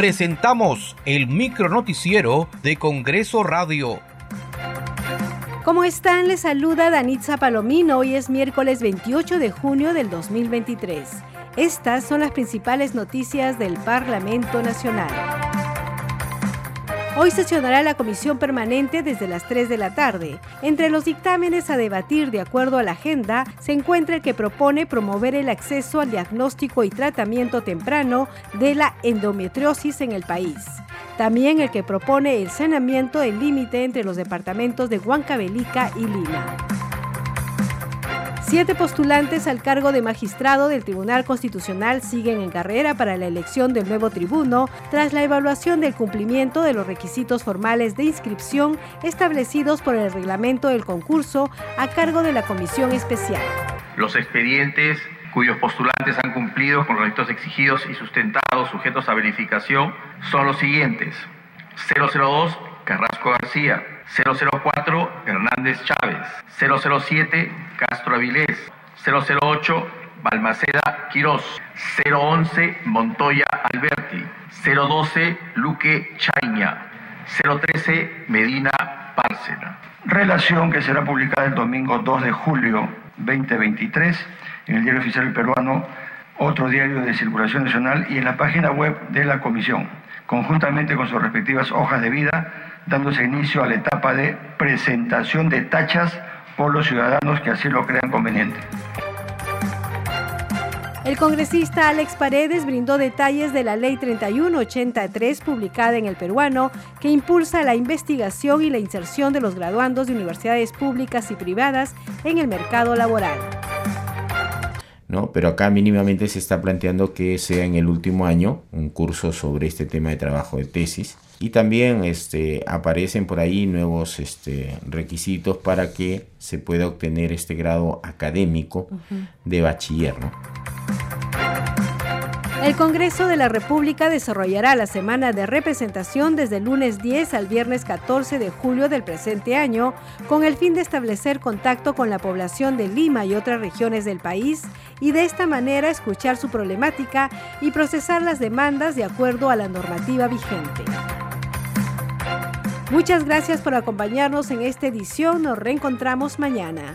presentamos el micronoticiero de Congreso Radio. ¿Cómo están? Les saluda Danitza Palomino. Hoy es miércoles 28 de junio del 2023. Estas son las principales noticias del Parlamento Nacional. Hoy sesionará la comisión permanente desde las 3 de la tarde. Entre los dictámenes a debatir de acuerdo a la agenda se encuentra el que propone promover el acceso al diagnóstico y tratamiento temprano de la endometriosis en el país. También el que propone el saneamiento del límite entre los departamentos de Huancavelica y Lima. Siete postulantes al cargo de magistrado del Tribunal Constitucional siguen en carrera para la elección del nuevo tribuno tras la evaluación del cumplimiento de los requisitos formales de inscripción establecidos por el reglamento del concurso a cargo de la Comisión Especial. Los expedientes cuyos postulantes han cumplido con los requisitos exigidos y sustentados sujetos a verificación son los siguientes. 002 Carrasco García, 004 Hernández Chávez, 007 Castro Avilés, 008 Balmaceda Quirós, 011 Montoya Alberti, 012 Luque Chaña, 013 Medina Párcena. Relación que será publicada el domingo 2 de julio 2023 en el Diario Oficial Peruano, otro diario de circulación nacional y en la página web de la Comisión, conjuntamente con sus respectivas hojas de vida dándose inicio a la etapa de presentación de tachas por los ciudadanos que así lo crean conveniente. El congresista Alex Paredes brindó detalles de la Ley 3183 publicada en el peruano que impulsa la investigación y la inserción de los graduandos de universidades públicas y privadas en el mercado laboral. ¿No? Pero acá mínimamente se está planteando que sea en el último año un curso sobre este tema de trabajo de tesis y también este, aparecen por ahí nuevos este, requisitos para que se pueda obtener este grado académico de bachiller. El Congreso de la República desarrollará la semana de representación desde el lunes 10 al viernes 14 de julio del presente año, con el fin de establecer contacto con la población de Lima y otras regiones del país y de esta manera escuchar su problemática y procesar las demandas de acuerdo a la normativa vigente. Muchas gracias por acompañarnos en esta edición. Nos reencontramos mañana.